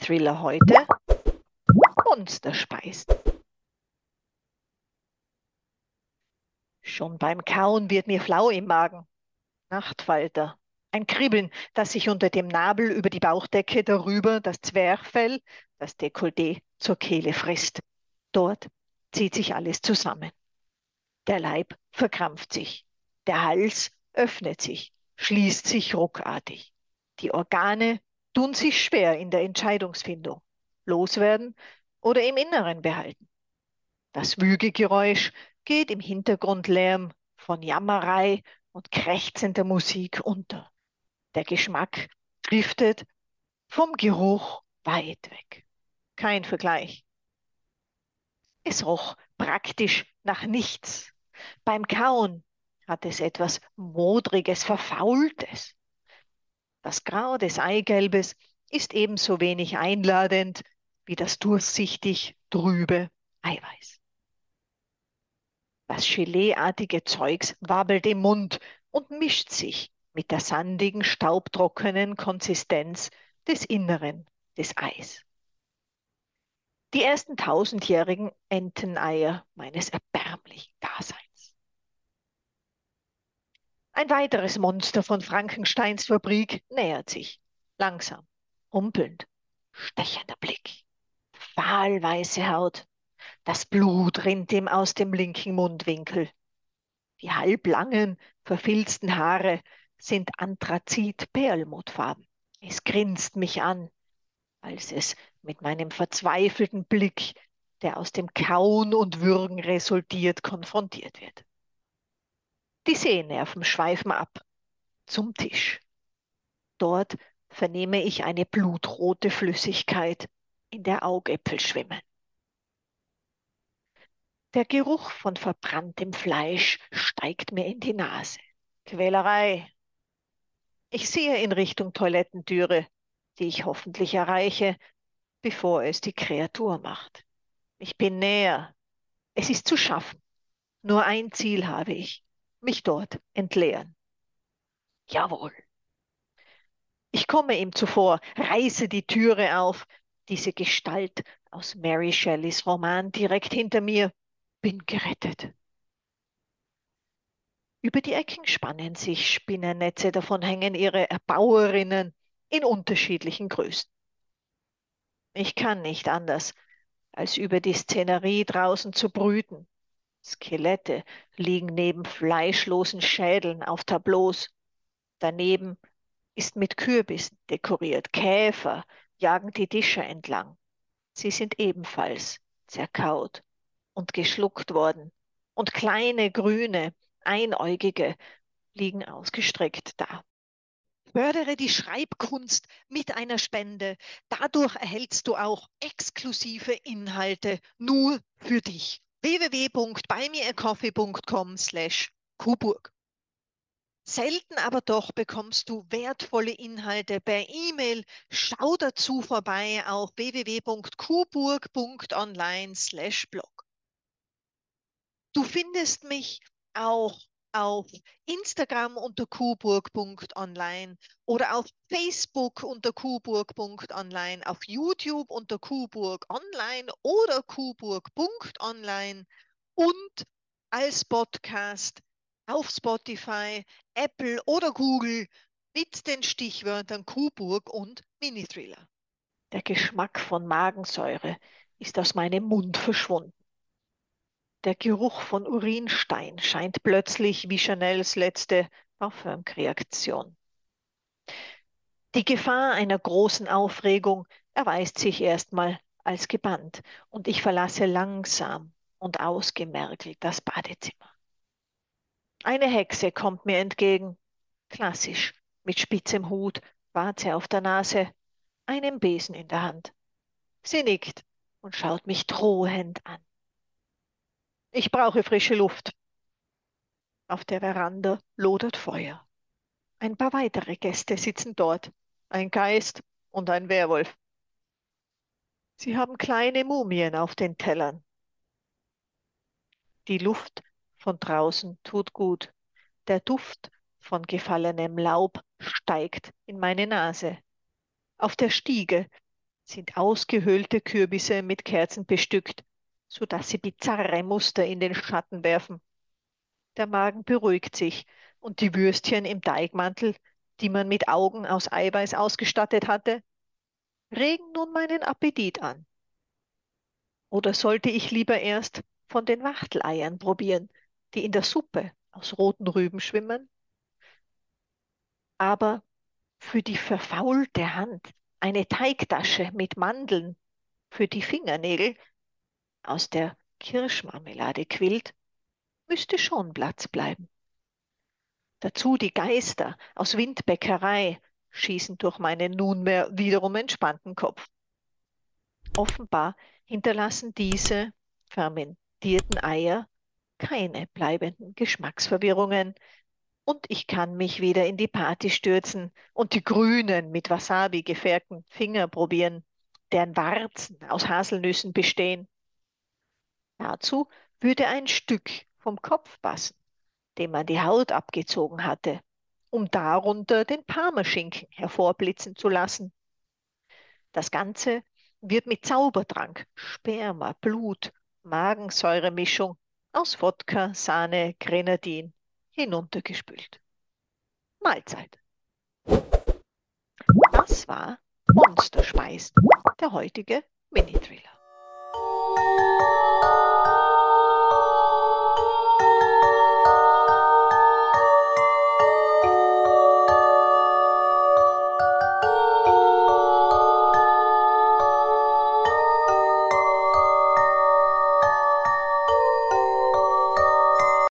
Mini-Thriller heute Monsterspeisen. Schon beim Kauen wird mir flau im Magen. Nachtfalter. Ein Kribbeln, das sich unter dem Nabel über die Bauchdecke darüber das Zwerchfell, das Dekolleté zur Kehle frisst. Dort zieht sich alles zusammen. Der Leib verkrampft sich. Der Hals öffnet sich, schließt sich ruckartig. Die Organe tun sich schwer in der Entscheidungsfindung. Loswerden oder im Inneren behalten. Das Wügegeräusch geht im Hintergrundlärm von Jammerei und krächzender Musik unter. Der Geschmack driftet vom Geruch weit weg. Kein Vergleich. Es roch praktisch nach nichts. Beim Kauen hat es etwas Modriges, Verfaultes. Das Grau des Eigelbes ist ebenso wenig einladend wie das durchsichtig trübe Eiweiß. Das Geleeartige Zeugs wabbelt im Mund und mischt sich mit der sandigen, staubtrockenen Konsistenz des Inneren des Eis. Die ersten tausendjährigen Enteneier meines erbärmlichen Daseins. Ein weiteres Monster von Frankensteins Fabrik nähert sich. Langsam, humpelnd, stechender Blick, fahlweiße Haut. Das Blut rinnt ihm aus dem linken Mundwinkel. Die halblangen, verfilzten Haare sind Anthrazit-Perlmutfarben. Es grinst mich an, als es mit meinem verzweifelten Blick, der aus dem Kauen und Würgen resultiert, konfrontiert wird. Die Sehnerven schweifen ab zum Tisch. Dort vernehme ich eine blutrote Flüssigkeit in der Augäpfel schwimmen. Der Geruch von verbranntem Fleisch steigt mir in die Nase. Quälerei. Ich sehe in Richtung Toilettentüre, die ich hoffentlich erreiche, bevor es die Kreatur macht. Ich bin näher. Es ist zu schaffen. Nur ein Ziel habe ich mich dort entleeren. Jawohl. Ich komme ihm zuvor, reiße die Türe auf, diese Gestalt aus Mary Shelleys Roman direkt hinter mir, bin gerettet. Über die Ecken spannen sich Spinnernetze, davon hängen ihre Erbauerinnen in unterschiedlichen Größen. Ich kann nicht anders, als über die Szenerie draußen zu brüten, Skelette liegen neben fleischlosen Schädeln auf Tableaus. Daneben ist mit Kürbissen dekoriert. Käfer jagen die Tische entlang. Sie sind ebenfalls zerkaut und geschluckt worden. Und kleine grüne, einäugige liegen ausgestreckt da. Fördere die Schreibkunst mit einer Spende. Dadurch erhältst du auch exklusive Inhalte nur für dich www.buymeacoffee.com slash Kuburg. Selten aber doch bekommst du wertvolle Inhalte per E-Mail. Schau dazu vorbei auf www.kuburg.online slash blog. Du findest mich auch auf Instagram unter kuburg.online oder auf Facebook unter kuburg.online, auf YouTube unter kuburg online oder kuburg.online und als Podcast auf Spotify, Apple oder Google mit den Stichwörtern Kuburg und Mini-Thriller. Der Geschmack von Magensäure ist aus meinem Mund verschwunden. Der Geruch von Urinstein scheint plötzlich wie Chanels letzte Parfümkreation. Die Gefahr einer großen Aufregung erweist sich erstmal als gebannt und ich verlasse langsam und ausgemergelt das Badezimmer. Eine Hexe kommt mir entgegen, klassisch, mit spitzem Hut, Warze auf der Nase, einem Besen in der Hand. Sie nickt und schaut mich drohend an. Ich brauche frische Luft. Auf der Veranda lodert Feuer. Ein paar weitere Gäste sitzen dort. Ein Geist und ein Werwolf. Sie haben kleine Mumien auf den Tellern. Die Luft von draußen tut gut. Der Duft von gefallenem Laub steigt in meine Nase. Auf der Stiege sind ausgehöhlte Kürbisse mit Kerzen bestückt, sodass sie bizarre Muster in den Schatten werfen. Der Magen beruhigt sich und die Würstchen im Teigmantel, die man mit Augen aus Eiweiß ausgestattet hatte, regen nun meinen Appetit an. Oder sollte ich lieber erst von den Wachteleiern probieren, die in der Suppe aus roten Rüben schwimmen? Aber für die verfaulte Hand eine Teigtasche mit Mandeln, für die Fingernägel aus der Kirschmarmelade quillt, müsste schon Platz bleiben. Dazu die Geister aus Windbäckerei schießen durch meinen nunmehr wiederum entspannten Kopf. Offenbar hinterlassen diese fermentierten Eier keine bleibenden Geschmacksverwirrungen und ich kann mich wieder in die Party stürzen und die grünen mit Wasabi gefärbten Finger probieren, deren Warzen aus Haselnüssen bestehen. Dazu würde ein Stück vom Kopf passen, dem man die Haut abgezogen hatte, um darunter den Parmaschinken hervorblitzen zu lassen. Das Ganze wird mit Zaubertrank, Sperma, Blut, Magensäuremischung aus Wodka, Sahne, Grenadin hinuntergespült. Mahlzeit. Das war Monsterspeisen, der heutige Mini-Thriller.